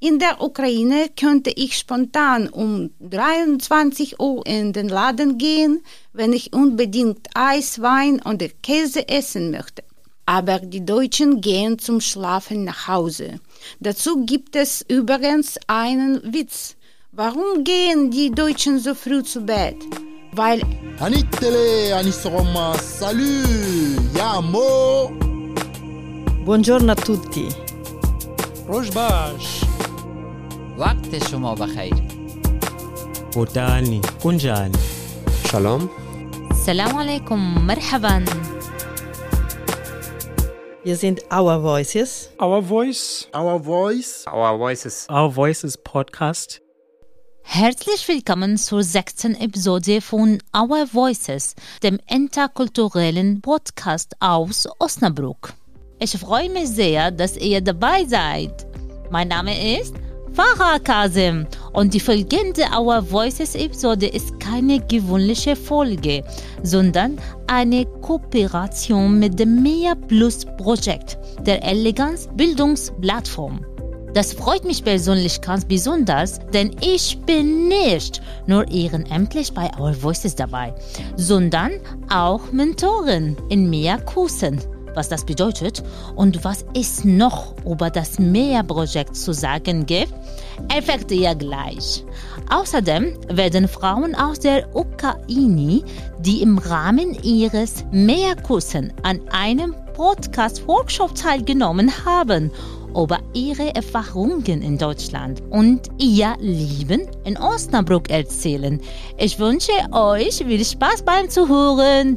In der Ukraine könnte ich spontan um 23 Uhr in den Laden gehen, wenn ich unbedingt Eis, Wein oder Käse essen möchte. Aber die Deutschen gehen zum Schlafen nach Hause. Dazu gibt es übrigens einen Witz. Warum gehen die Deutschen so früh zu Bett? Weil. Anitele, Anisroma, salut, yamo! Buongiorno a tutti! Rojbash! وقت شما بخیر بودانی kunjani Shalom. السلام عليكم مرحبا Wir sind Our Voices. Our voice Our voice. Our voices. Our Voices Podcast Herzlich willkommen zur sechsten Episode von Our Voices, dem interkulturellen Podcast aus Osnabrück. Ich freue mich sehr, dass ihr dabei seid. Mein Name ist Farah Kasim und die folgende Our Voices Episode ist keine gewöhnliche Folge, sondern eine Kooperation mit dem Mea Plus Projekt, der Eleganz Bildungsplattform. Das freut mich persönlich ganz besonders, denn ich bin nicht nur ehrenamtlich bei Our Voices dabei, sondern auch Mentorin in mehr Kursen. Was das bedeutet und was es noch über das MEA-Projekt zu sagen gibt, erfahrt ihr gleich. Außerdem werden Frauen aus der Ukraine, die im Rahmen ihres MEA-Kursen an einem Podcast-Workshop teilgenommen haben, über ihre Erfahrungen in Deutschland und ihr Leben in Osnabrück erzählen. Ich wünsche euch viel Spaß beim Zuhören.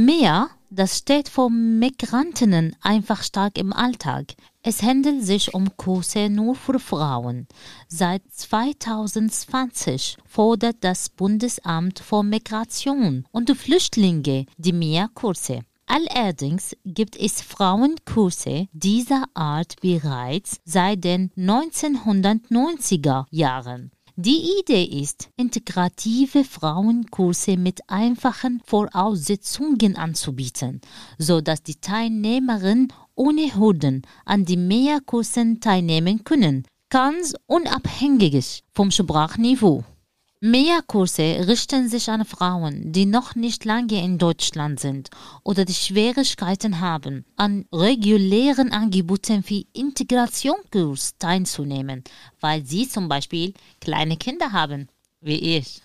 Mehr, das steht für Migrantinnen einfach stark im Alltag. Es handelt sich um Kurse nur für Frauen. Seit 2020 fordert das Bundesamt für Migration und Flüchtlinge die Mehr-Kurse. Allerdings gibt es Frauenkurse dieser Art bereits seit den 1990er Jahren. Die Idee ist, integrative Frauenkurse mit einfachen Voraussetzungen anzubieten, so dass die Teilnehmerinnen ohne Hürden an die Mehrkursen teilnehmen können, ganz unabhängig vom Sprachniveau. Mehrkurse richten sich an Frauen, die noch nicht lange in Deutschland sind oder die Schwierigkeiten haben, an regulären Angeboten wie Integrationskurs teilzunehmen, weil sie zum Beispiel kleine Kinder haben, wie ich.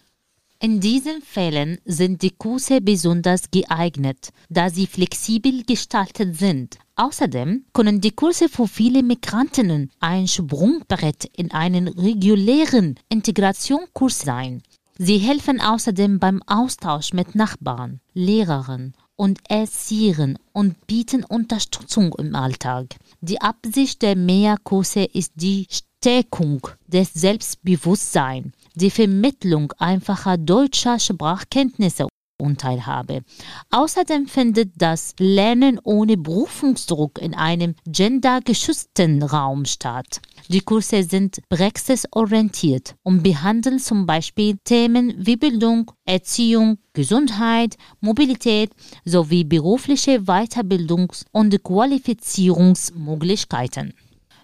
In diesen Fällen sind die Kurse besonders geeignet, da sie flexibel gestaltet sind. Außerdem können die Kurse für viele Migrantinnen ein Sprungbrett in einen regulären Integrationskurs sein. Sie helfen außerdem beim Austausch mit Nachbarn, Lehrern und Erziehern und bieten Unterstützung im Alltag. Die Absicht der Mehrkurse ist die Stärkung des Selbstbewusstseins die Vermittlung einfacher deutscher Sprachkenntnisse und Teilhabe. Außerdem findet das Lernen ohne Berufungsdruck in einem gendergeschützten Raum statt. Die Kurse sind praxisorientiert und behandeln zum Beispiel Themen wie Bildung, Erziehung, Gesundheit, Mobilität sowie berufliche Weiterbildungs- und Qualifizierungsmöglichkeiten.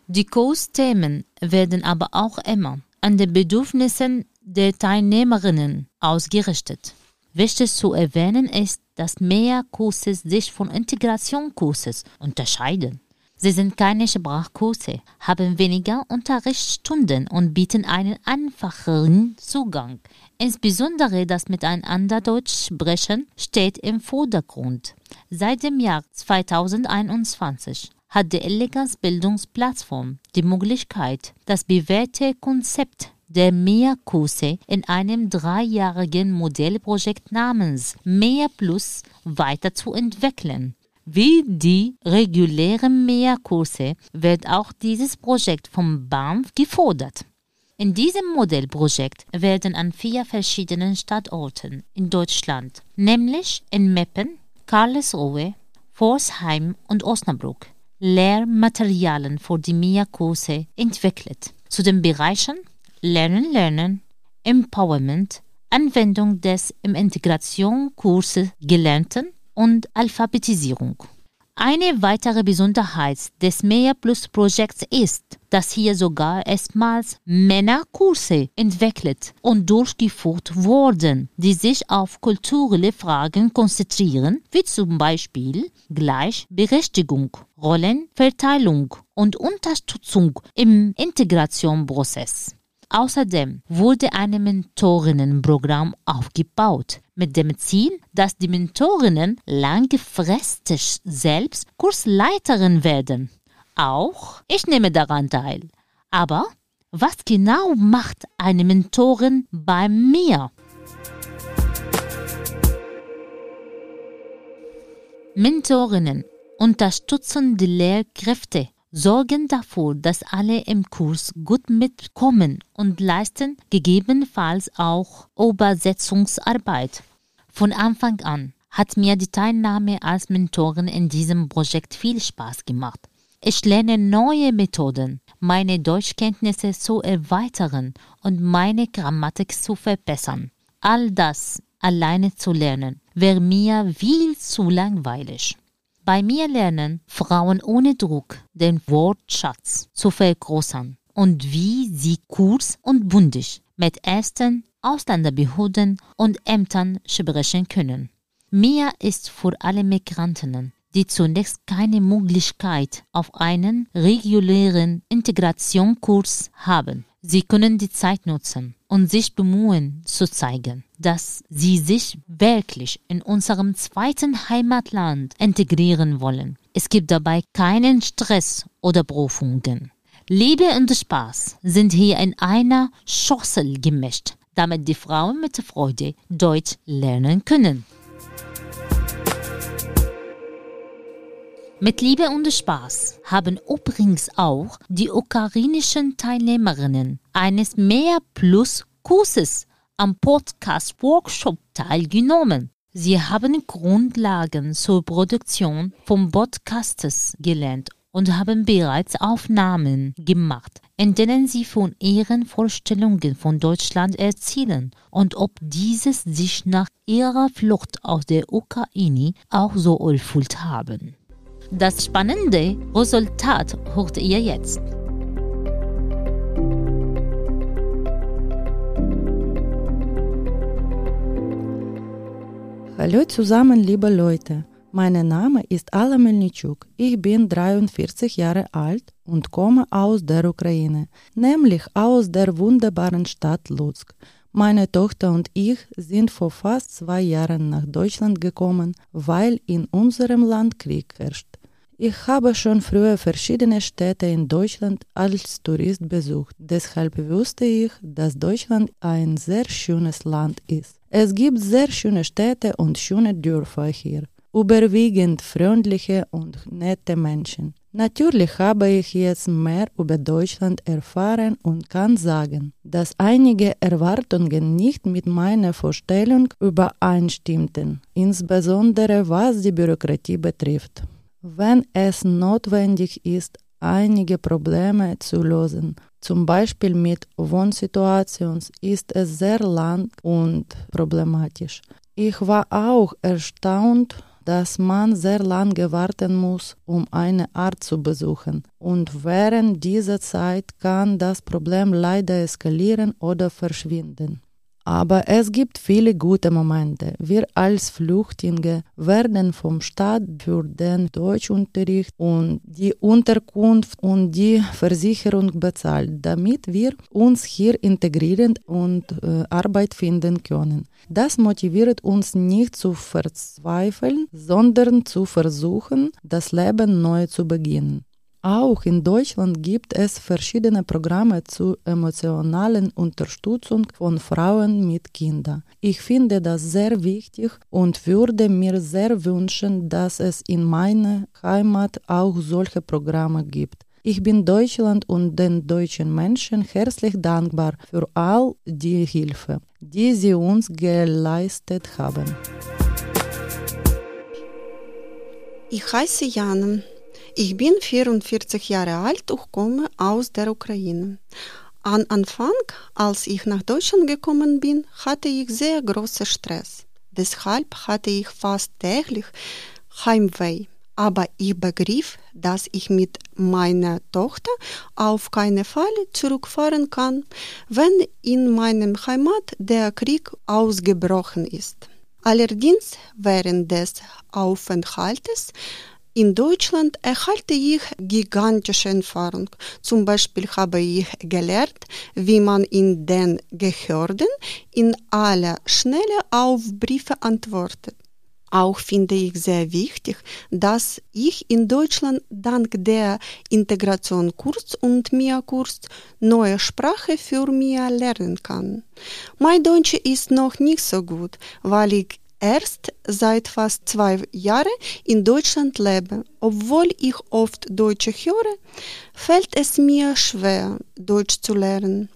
Die Kursthemen werden aber auch immer an den Bedürfnissen der Teilnehmerinnen ausgerichtet. Wichtig zu erwähnen ist, dass mehr Kurse sich von Integrationskurses unterscheiden. Sie sind keine Sprachkurse, haben weniger Unterrichtsstunden und bieten einen einfacheren Zugang. Insbesondere das Miteinander Deutsch sprechen steht im Vordergrund. Seit dem Jahr 2021 hat die Eleganz Bildungsplattform die Möglichkeit, das bewährte Konzept der Mehrkurse in einem dreijährigen Modellprojekt namens Mehr Plus weiterzuentwickeln. Wie die regulären Mehrkurse wird auch dieses Projekt vom BAMF gefordert. In diesem Modellprojekt werden an vier verschiedenen Standorten in Deutschland, nämlich in Meppen, Karlsruhe, Forsheim und Osnabrück, Lehrmaterialien für die MIA-Kurse entwickelt. Zu den Bereichen Lernen, Lernen, Empowerment, Anwendung des im Integrationskurs Gelernten und Alphabetisierung. Eine weitere Besonderheit des Mehr Plus Projekts ist, dass hier sogar erstmals Männerkurse entwickelt und durchgeführt wurden, die sich auf kulturelle Fragen konzentrieren, wie zum Beispiel Gleichberechtigung, Rollenverteilung und Unterstützung im Integrationsprozess. Außerdem wurde ein Mentorinnenprogramm aufgebaut, mit dem Ziel, dass die Mentorinnen langfristig selbst Kursleiterin werden. Auch ich nehme daran teil. Aber was genau macht eine Mentorin bei mir? Mentorinnen unterstützen die Lehrkräfte sorgen dafür, dass alle im Kurs gut mitkommen und leisten gegebenenfalls auch Übersetzungsarbeit. Von Anfang an hat mir die Teilnahme als Mentorin in diesem Projekt viel Spaß gemacht. Ich lerne neue Methoden, meine Deutschkenntnisse zu erweitern und meine Grammatik zu verbessern. All das alleine zu lernen wäre mir viel zu langweilig. Bei mir lernen Frauen ohne Druck den Wortschatz zu vergrößern und wie sie kurz und bundig mit Ärzten, Ausländerbehörden und Ämtern sprechen können. Mir ist vor allem Migrantinnen, die zunächst keine Möglichkeit auf einen regulären Integrationskurs haben. Sie können die Zeit nutzen und sich bemühen zu zeigen, dass sie sich wirklich in unserem zweiten Heimatland integrieren wollen. Es gibt dabei keinen Stress oder Prüfungen. Liebe und Spaß sind hier in einer Schossel gemischt, damit die Frauen mit Freude Deutsch lernen können. Mit Liebe und Spaß haben übrigens auch die ukrainischen Teilnehmerinnen eines Mehr Plus Kurses am Podcast Workshop teilgenommen. Sie haben Grundlagen zur Produktion von Podcasts gelernt und haben bereits Aufnahmen gemacht, in denen sie von ihren Vorstellungen von Deutschland erzählen und ob dieses sich nach ihrer Flucht aus der Ukraine auch so erfüllt haben. Das spannende Resultat hört ihr jetzt. Hallo zusammen, liebe Leute. Mein Name ist Alla Melnichuk. Ich bin 43 Jahre alt und komme aus der Ukraine, nämlich aus der wunderbaren Stadt Lutsk. Meine Tochter und ich sind vor fast zwei Jahren nach Deutschland gekommen, weil in unserem Land Krieg herrscht. Ich habe schon früher verschiedene Städte in Deutschland als Tourist besucht. Deshalb wusste ich, dass Deutschland ein sehr schönes Land ist. Es gibt sehr schöne Städte und schöne Dörfer hier. Überwiegend freundliche und nette Menschen. Natürlich habe ich jetzt mehr über Deutschland erfahren und kann sagen, dass einige Erwartungen nicht mit meiner Vorstellung übereinstimmten, insbesondere was die Bürokratie betrifft. Wenn es notwendig ist, einige Probleme zu lösen, zum Beispiel mit Wohnsituationen, ist es sehr lang und problematisch. Ich war auch erstaunt, dass man sehr lange warten muss, um eine Art zu besuchen. Und während dieser Zeit kann das Problem leider eskalieren oder verschwinden. Aber es gibt viele gute Momente. Wir als Flüchtlinge werden vom Staat für den Deutschunterricht und die Unterkunft und die Versicherung bezahlt, damit wir uns hier integrieren und äh, Arbeit finden können. Das motiviert uns nicht zu verzweifeln, sondern zu versuchen, das Leben neu zu beginnen. Auch in Deutschland gibt es verschiedene Programme zur emotionalen Unterstützung von Frauen mit Kindern. Ich finde das sehr wichtig und würde mir sehr wünschen, dass es in meiner Heimat auch solche Programme gibt. Ich bin Deutschland und den deutschen Menschen herzlich dankbar für all die Hilfe, die sie uns geleistet haben. Ich heiße Jana. Ich bin 44 Jahre alt und komme aus der Ukraine. Am Anfang, als ich nach Deutschland gekommen bin, hatte ich sehr großen Stress. Deshalb hatte ich fast täglich Heimweh. aber ich begriff, dass ich mit meiner Tochter auf keinen Fall zurückfahren kann, wenn in meinem Heimat der Krieg ausgebrochen ist. Allerdings während des Aufenthaltes in Deutschland erhalte ich gigantische Erfahrung. Zum Beispiel habe ich gelernt, wie man in den Behörden in aller Schnelle auf Briefe antwortet. Auch finde ich sehr wichtig, dass ich in Deutschland dank der Integration Kurs und MIA Kurs neue Sprache für MIA lernen kann. Mein Deutsch ist noch nicht so gut, weil ich erst seit fast zwei Jahren in Deutschland lebe. Obwohl ich oft Deutsch höre, fällt es mir schwer, Deutsch zu lernen.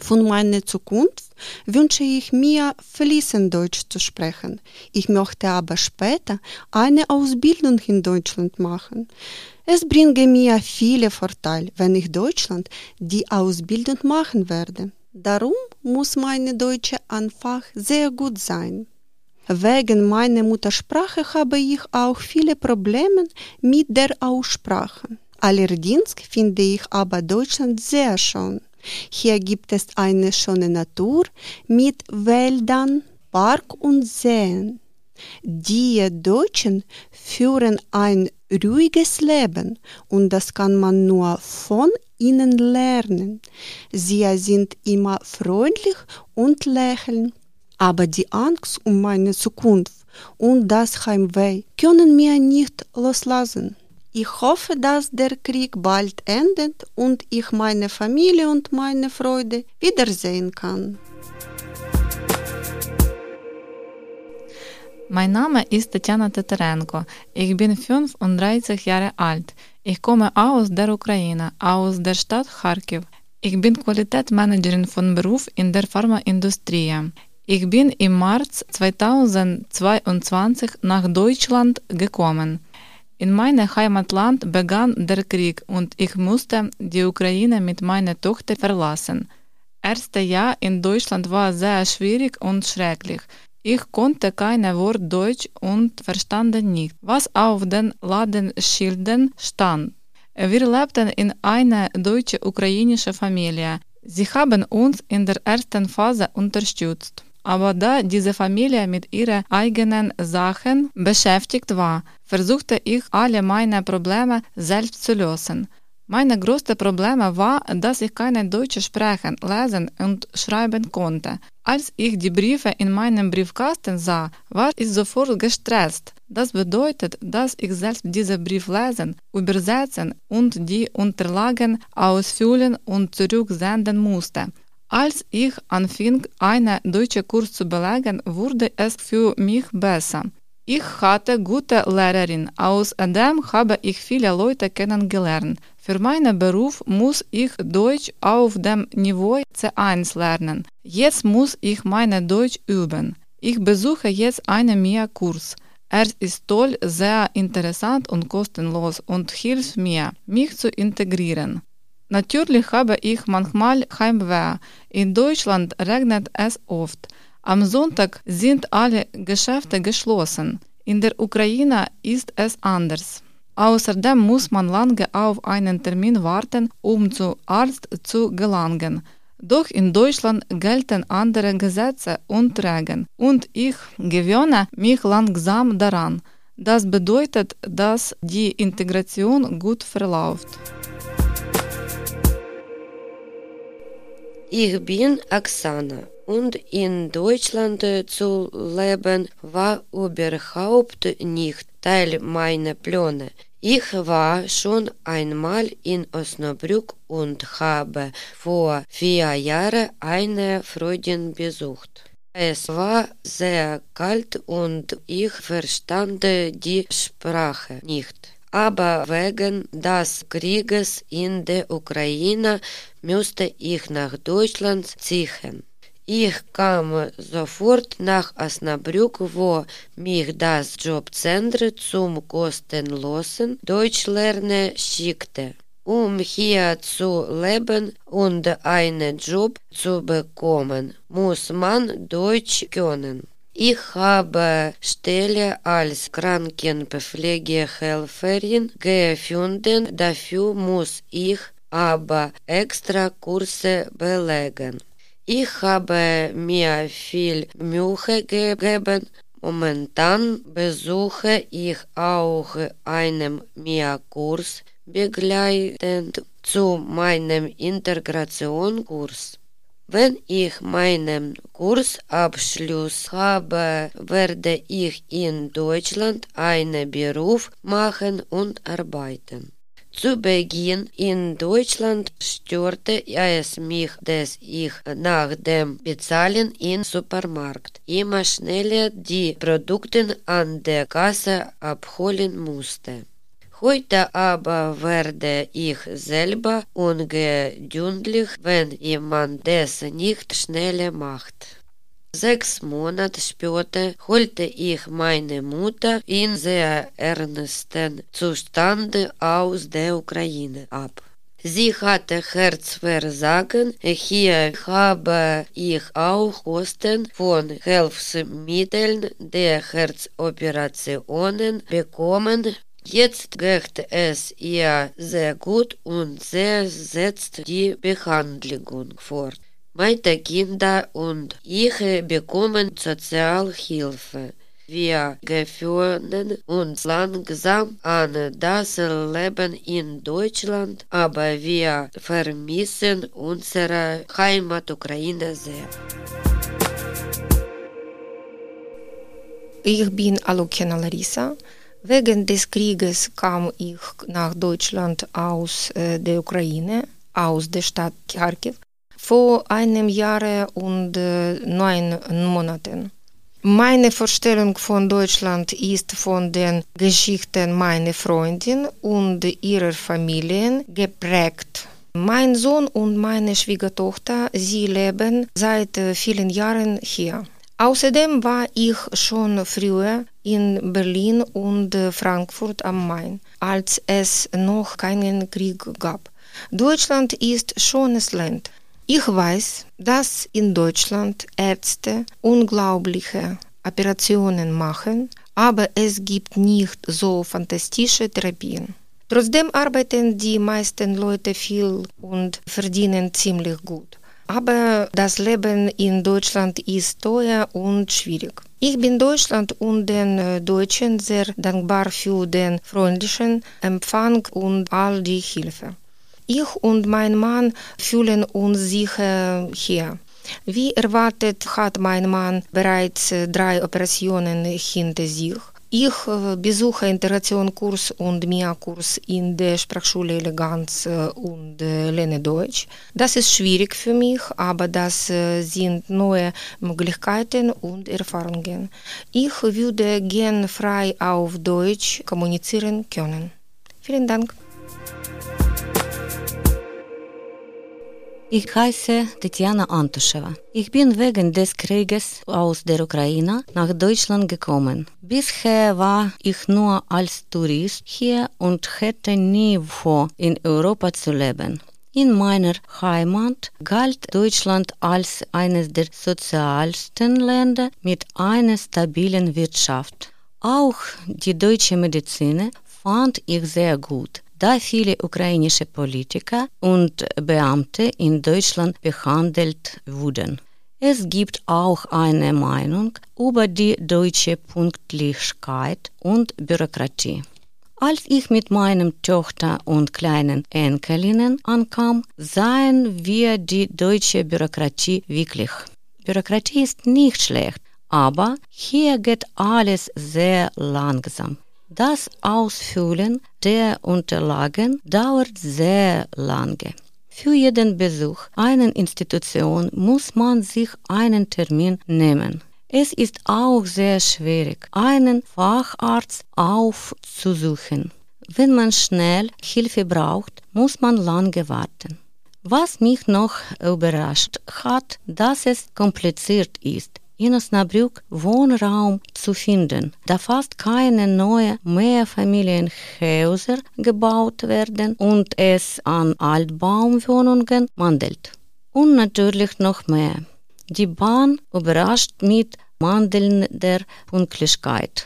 Von meiner Zukunft wünsche ich mir, fließend Deutsch zu sprechen. Ich möchte aber später eine Ausbildung in Deutschland machen. Es bringe mir viele Vorteile, wenn ich Deutschland die Ausbildung machen werde. Darum muss meine Deutsche einfach sehr gut sein. Wegen meiner Muttersprache habe ich auch viele Probleme mit der Aussprache. Allerdings finde ich aber Deutschland sehr schön. Hier gibt es eine schöne Natur mit Wäldern, Park und Seen. Die Deutschen führen ein ruhiges Leben und das kann man nur von ihnen lernen. Sie sind immer freundlich und lächeln aber die Angst um meine Zukunft und das Heimweh können mir nicht loslassen. Ich hoffe, dass der Krieg bald endet und ich meine Familie und meine Freude wiedersehen kann. Mein Name ist Tatjana Tatarenko. Ich bin 35 Jahre alt. Ich komme aus der Ukraine, aus der Stadt Kharkiv. Ich bin Qualitätsmanagerin von Beruf in der Pharmaindustrie. Ich bin im März 2022 nach Deutschland gekommen. In meinem Heimatland begann der Krieg und ich musste die Ukraine mit meiner Tochter verlassen. Erste Jahr in Deutschland war sehr schwierig und schrecklich. Ich konnte kein Wort Deutsch und verstand nicht, was auf den Ladenschildern stand. Wir lebten in einer deutsch-ukrainischen Familie. Sie haben uns in der ersten Phase unterstützt. Aber da diese Familie mit ihren eigenen Sachen beschäftigt war, versuchte ich alle meine Probleme selbst zu lösen. Meine größte Probleme war, dass ich keine Deutsch sprechen, lesen und schreiben konnte. Als ich die Briefe in meinem Briefkasten sah, war ich sofort gestresst. Das bedeutet, dass ich selbst diese Brief lesen, übersetzen und die Unterlagen ausfüllen und zurücksenden musste. Als ich anfing, einen deutschen Kurs zu belegen, wurde es für mich besser. Ich hatte gute Lehrerin, außerdem habe ich viele Leute kennengelernt. Für meinen Beruf muss ich Deutsch auf dem Niveau C1 lernen. Jetzt muss ich meine Deutsch üben. Ich besuche jetzt einen MIA-Kurs. Er ist toll, sehr interessant und kostenlos und hilft mir, mich zu integrieren. Natürlich habe ich manchmal Heimweh. In Deutschland regnet es oft. Am Sonntag sind alle Geschäfte geschlossen. In der Ukraine ist es anders. Außerdem muss man lange auf einen Termin warten, um zum Arzt zu gelangen. Doch in Deutschland gelten andere Gesetze und Regeln und ich gewöhne mich langsam daran. Das bedeutet, dass die Integration gut verläuft. Ich bin Oksana und in Deutschland zu leben war überhaupt nicht Teil meiner Pläne. Ich war schon einmal in Osnabrück und habe vor vier Jahren eine Freundin besucht. Es war sehr kalt und ich verstand die Sprache nicht aber wegen des Krieges in der Ukraine musste ich nach Deutschland ziehen. Ich kam sofort nach Osnabrück, wo mich das Jobcenter zum kostenlosen Deutschlernen schickte. Um hier zu leben und einen Job zu bekommen, muss man Deutsch können. Ich habe Stelle als Krankenpflegehelferin gefunden, dafür muss ich aber extra Kurse belegen. Ich habe mir viel Mühe gegeben. Momentan besuche ich auch einen MIA-Kurs begleitend zu meinem Integrationskurs. Wenn ich meinen Kursabschluss habe, werde ich in Deutschland einen Beruf machen und arbeiten. Zu Beginn in Deutschland störte es mich, dass ich nach dem Bezahlen im Supermarkt immer schneller die Produkte an der Kasse abholen musste. Heute aber werde ich selber ungeduldig, wenn jemand das nicht schneller macht. Sechs Monate später holte ich meine Mutter in sehr ernsten Zustand aus der Ukraine ab. Sie hatte Herzversagen. Hier habe ich auch Kosten von Hilfsmitteln der Herzoperationen bekommen. Jetzt geht es ihr sehr gut und sie setzt die Behandlung fort. Meine Kinder und ich bekommen Sozialhilfe. Wir gewöhnen uns langsam an das Leben in Deutschland, aber wir vermissen unsere Heimat Ukraine sehr. Ich bin Alukina Larissa. Wegen des Krieges kam ich nach Deutschland aus äh, der Ukraine, aus der Stadt Kharkiv, vor einem Jahr und äh, neun Monaten. Meine Vorstellung von Deutschland ist von den Geschichten meiner Freundin und ihrer Familien geprägt. Mein Sohn und meine Schwiegertochter, sie leben seit äh, vielen Jahren hier. Außerdem war ich schon früher in Berlin und Frankfurt am Main, als es noch keinen Krieg gab. Deutschland ist schönes Land. Ich weiß, dass in Deutschland Ärzte unglaubliche Operationen machen, aber es gibt nicht so fantastische Therapien. Trotzdem arbeiten die meisten Leute viel und verdienen ziemlich gut aber das Leben in Deutschland ist teuer und schwierig. Ich bin Deutschland und den Deutschen sehr dankbar für den freundlichen Empfang und all die Hilfe. Ich und mein Mann fühlen uns sicher hier. Wie erwartet hat mein Mann bereits drei Operationen hinter sich. Ich besuche Integrationskurs und MIA-Kurs in der Sprachschule Eleganz und lerne Deutsch. Das ist schwierig für mich, aber das sind neue Möglichkeiten und Erfahrungen. Ich würde gern frei auf Deutsch kommunizieren können. Vielen Dank. Ich heiße Tetjana Antuschewa. Ich bin wegen des Krieges aus der Ukraine nach Deutschland gekommen. Bisher war ich nur als Tourist hier und hätte nie vor, in Europa zu leben. In meiner Heimat galt Deutschland als eines der sozialsten Länder mit einer stabilen Wirtschaft. Auch die deutsche Medizin fand ich sehr gut da viele ukrainische Politiker und Beamte in Deutschland behandelt wurden. Es gibt auch eine Meinung über die deutsche Pünktlichkeit und Bürokratie. Als ich mit meinem Tochter und kleinen Enkelinnen ankam, sahen wir die deutsche Bürokratie wirklich. Bürokratie ist nicht schlecht, aber hier geht alles sehr langsam. Das Ausfüllen der Unterlagen dauert sehr lange. Für jeden Besuch einer Institution muss man sich einen Termin nehmen. Es ist auch sehr schwierig, einen Facharzt aufzusuchen. Wenn man schnell Hilfe braucht, muss man lange warten. Was mich noch überrascht hat, dass es kompliziert ist, in Osnabrück Wohnraum zu finden, da fast keine neuen Mehrfamilienhäuser gebaut werden und es an Altbaumwohnungen mangelt. Und natürlich noch mehr. Die Bahn überrascht mit mangelnder Pünktlichkeit.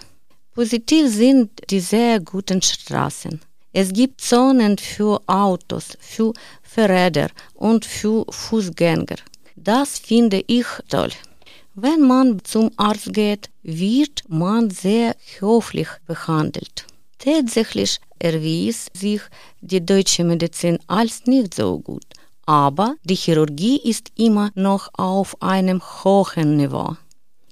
Positiv sind die sehr guten Straßen. Es gibt Zonen für Autos, für Fahrräder und für Fußgänger. Das finde ich toll. Wenn man zum Arzt geht, wird man sehr höflich behandelt. Tatsächlich erwies sich die deutsche Medizin als nicht so gut, aber die Chirurgie ist immer noch auf einem hohen Niveau.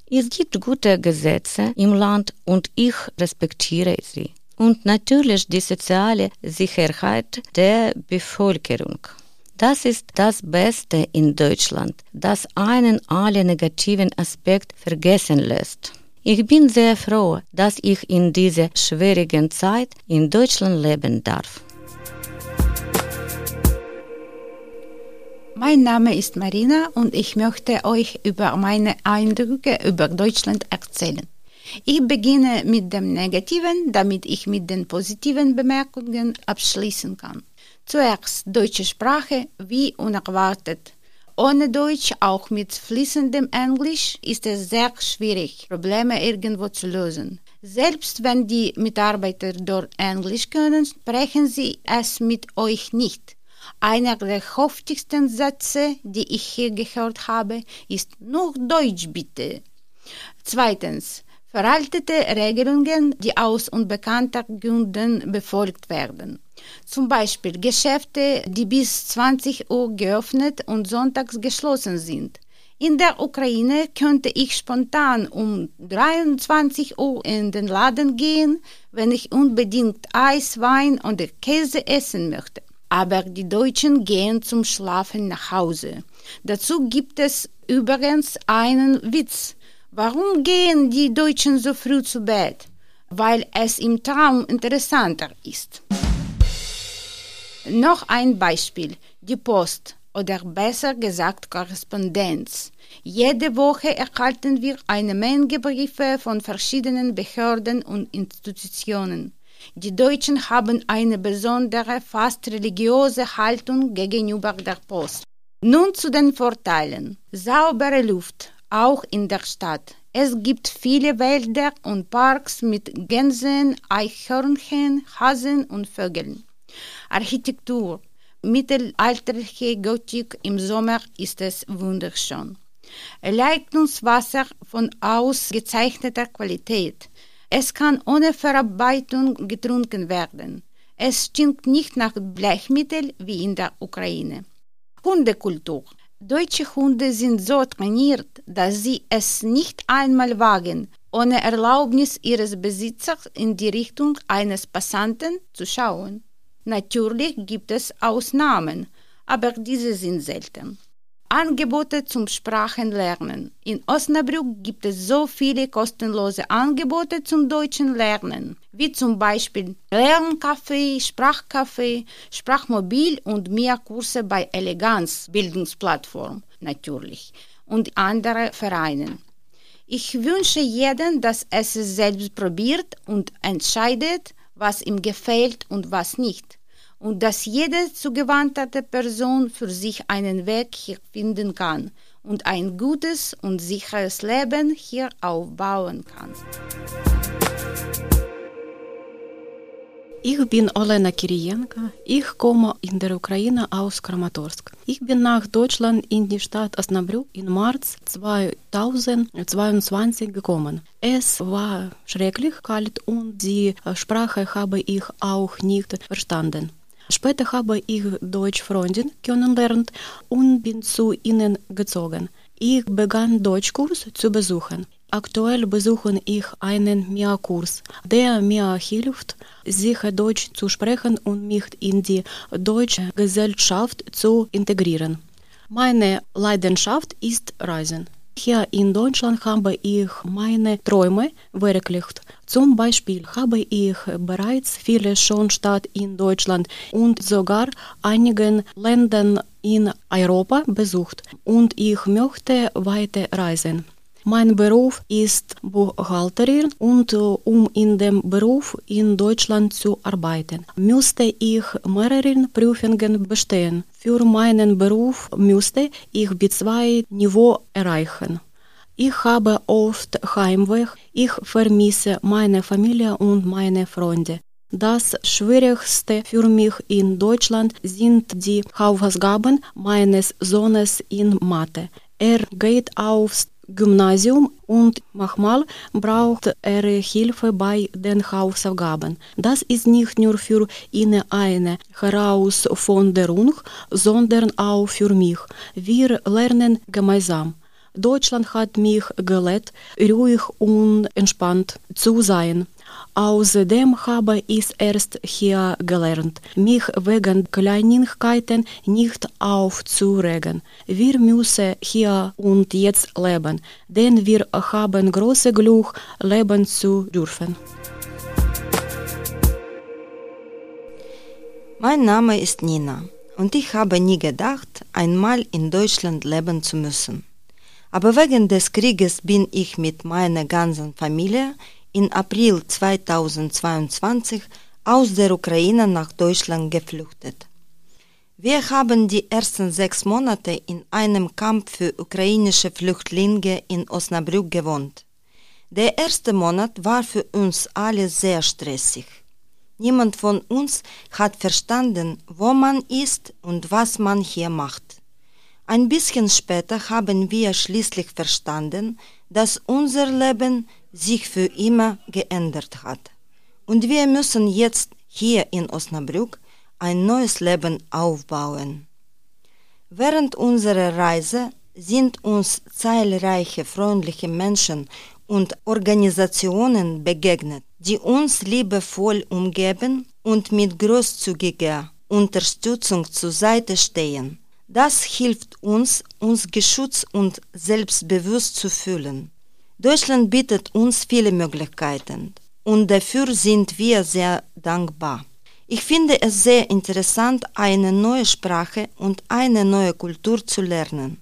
Es gibt gute Gesetze im Land und ich respektiere sie. Und natürlich die soziale Sicherheit der Bevölkerung. Das ist das Beste in Deutschland, das einen alle negativen Aspekte vergessen lässt. Ich bin sehr froh, dass ich in dieser schwierigen Zeit in Deutschland leben darf. Mein Name ist Marina und ich möchte euch über meine Eindrücke über Deutschland erzählen. Ich beginne mit dem Negativen, damit ich mit den positiven Bemerkungen abschließen kann. Zuerst deutsche Sprache, wie unerwartet. Ohne Deutsch, auch mit fließendem Englisch, ist es sehr schwierig, Probleme irgendwo zu lösen. Selbst wenn die Mitarbeiter dort Englisch können, sprechen sie es mit euch nicht. Einer der häufigsten Sätze, die ich hier gehört habe, ist nur Deutsch bitte. Zweitens, veraltete Regelungen, die aus unbekannten Gründen befolgt werden. Zum Beispiel Geschäfte, die bis 20 Uhr geöffnet und sonntags geschlossen sind. In der Ukraine könnte ich spontan um 23 Uhr in den Laden gehen, wenn ich unbedingt Eis, Wein oder Käse essen möchte aber die Deutschen gehen zum Schlafen nach Hause. Dazu gibt es übrigens einen Witz. Warum gehen die Deutschen so früh zu Bett? Weil es im Traum interessanter ist. Noch ein Beispiel. Die Post oder besser gesagt Korrespondenz. Jede Woche erhalten wir eine Menge Briefe von verschiedenen Behörden und Institutionen. Die Deutschen haben eine besondere, fast religiöse Haltung gegenüber der Post. Nun zu den Vorteilen. Saubere Luft, auch in der Stadt. Es gibt viele Wälder und Parks mit Gänsen, Eichhörnchen, Hasen und Vögeln. Architektur. Mittelalterliche Gotik im Sommer ist es wunderschön. Leitungswasser von ausgezeichneter Qualität. Es kann ohne Verarbeitung getrunken werden. Es stinkt nicht nach Bleichmittel wie in der Ukraine. Hundekultur. Deutsche Hunde sind so trainiert, dass sie es nicht einmal wagen, ohne Erlaubnis ihres Besitzers in die Richtung eines Passanten zu schauen. Natürlich gibt es Ausnahmen, aber diese sind selten. Angebote zum Sprachenlernen. In Osnabrück gibt es so viele kostenlose Angebote zum deutschen Lernen, wie zum Beispiel Lerncafé, Sprachcafé, Sprachmobil und mehr Kurse bei Eleganz Bildungsplattform natürlich und andere Vereinen. Ich wünsche jedem, dass es selbst probiert und entscheidet, was ihm gefällt und was nicht und dass jede zugewandte Person für sich einen Weg hier finden kann und ein gutes und sicheres Leben hier aufbauen kann. Ich bin Olena Kirienko. Ich komme in der Ukraine aus Kramatorsk. Ich bin nach Deutschland in die Stadt Osnabrück im März 2022 gekommen. Es war schrecklich kalt und die Sprache habe ich auch nicht verstanden. Später habe ich Deutschfreundin kennengelernt und bin zu ihnen gezogen. Ich begann Deutschkurs zu besuchen. Aktuell besuche ich einen Mehrkurs, der mir hilft, sicher Deutsch zu sprechen und mich in die deutsche Gesellschaft zu integrieren. Meine Leidenschaft ist Reisen. Hier in Deutschland habe ich meine Träume verwirklicht. Zum Beispiel habe ich bereits viele schon in Deutschland und sogar einigen Ländern in Europa besucht und ich möchte weiter reisen. Mein Beruf ist Buchhalterin und um in dem Beruf in Deutschland zu arbeiten, müsste ich mehrere Prüfungen bestehen. Für meinen Beruf müsste ich B2-Niveau erreichen. Ich habe oft Heimweh, ich vermisse meine Familie und meine Freunde. Das Schwierigste für mich in Deutschland sind die Hausaufgaben meines Sohnes in Mathe. Er geht aufs Gymnasium und manchmal braucht er Hilfe bei den Hausaufgaben. Das ist nicht nur für ihn eine Herausforderung, sondern auch für mich. Wir lernen gemeinsam. Deutschland hat mich gelehrt, ruhig und entspannt zu sein. Außerdem habe ich erst hier gelernt, mich wegen Kleinigkeiten nicht aufzuregen. Wir müssen hier und jetzt leben, denn wir haben große Glück, leben zu dürfen. Mein Name ist Nina und ich habe nie gedacht, einmal in Deutschland leben zu müssen. Aber wegen des Krieges bin ich mit meiner ganzen Familie in April 2022 aus der Ukraine nach Deutschland geflüchtet. Wir haben die ersten sechs Monate in einem Camp für ukrainische Flüchtlinge in Osnabrück gewohnt. Der erste Monat war für uns alle sehr stressig. Niemand von uns hat verstanden, wo man ist und was man hier macht. Ein bisschen später haben wir schließlich verstanden, dass unser Leben sich für immer geändert hat. Und wir müssen jetzt hier in Osnabrück ein neues Leben aufbauen. Während unserer Reise sind uns zahlreiche freundliche Menschen und Organisationen begegnet, die uns liebevoll umgeben und mit großzügiger Unterstützung zur Seite stehen. Das hilft uns, uns geschützt und selbstbewusst zu fühlen. Deutschland bietet uns viele Möglichkeiten und dafür sind wir sehr dankbar. Ich finde es sehr interessant, eine neue Sprache und eine neue Kultur zu lernen.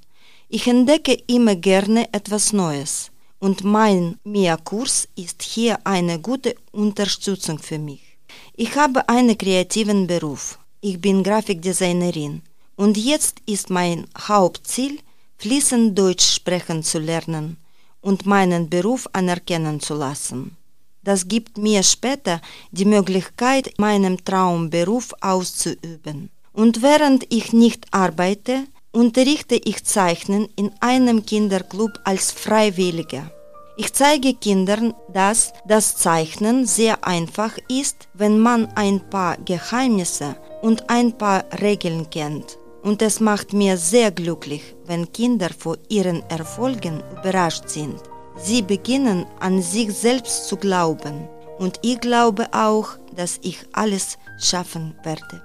Ich entdecke immer gerne etwas Neues und mein MIA-Kurs ist hier eine gute Unterstützung für mich. Ich habe einen kreativen Beruf. Ich bin Grafikdesignerin und jetzt ist mein Hauptziel, fließend Deutsch sprechen zu lernen und meinen Beruf anerkennen zu lassen. Das gibt mir später die Möglichkeit, meinen Traumberuf auszuüben. Und während ich nicht arbeite, unterrichte ich Zeichnen in einem Kinderclub als Freiwilliger. Ich zeige Kindern, dass das Zeichnen sehr einfach ist, wenn man ein paar Geheimnisse und ein paar Regeln kennt. Und es macht mir sehr glücklich, wenn Kinder vor ihren Erfolgen überrascht sind. Sie beginnen an sich selbst zu glauben. Und ich glaube auch, dass ich alles schaffen werde.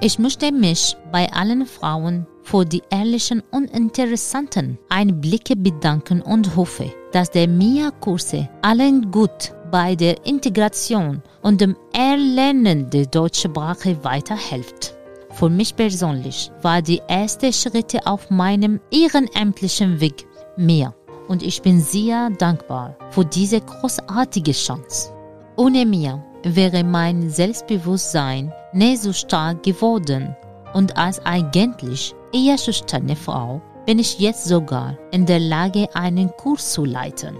Ich möchte mich bei allen Frauen für die ehrlichen und interessanten Einblicke bedanken und hoffe, dass der MIA-Kurse allen gut bei der Integration und dem Erlernen der deutschen Sprache weiterhilft. Für mich persönlich war die erste Schritte auf meinem ehrenamtlichen Weg mehr und ich bin sehr dankbar für diese großartige Chance. Ohne mir wäre mein Selbstbewusstsein nicht so stark geworden und als eigentlich eher schüchterne Frau bin ich jetzt sogar in der Lage, einen Kurs zu leiten.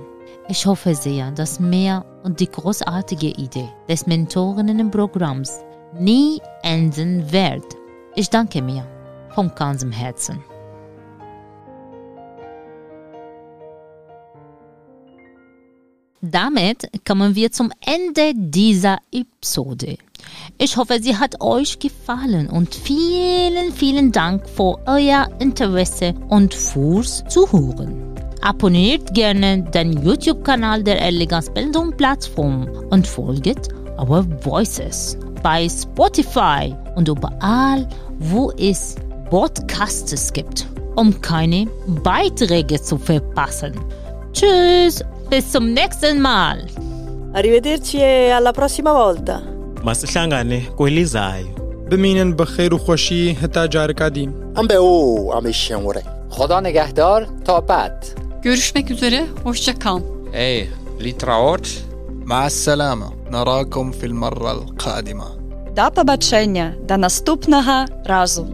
Ich hoffe sehr, dass mehr und die großartige Idee des Mentorinnenprogramms nie enden wird. Ich danke mir von ganzem Herzen. Damit kommen wir zum Ende dieser Episode. Ich hoffe, sie hat euch gefallen und vielen, vielen Dank für euer Interesse und fürs Zuhören. Abonniert gerne den YouTube-Kanal der Elegance Bildung Plattform und folgt Our Voices bei Spotify und überall, wo es Podcasts gibt, um keine Beiträge zu verpassen. Tschüss, bis zum nächsten Mal. Arrivederci e alla prossima volta. masihlangane kwelizayo بمینن بخیر و خوشی تا جارک قدیم ام به او امیشن وره خدا نگهدار تا بعد Görüşmek üzere, hoşça kalın. Ey, litraot. Ma salama. Narakum fil marral kadima. До побачення, до наступного разу.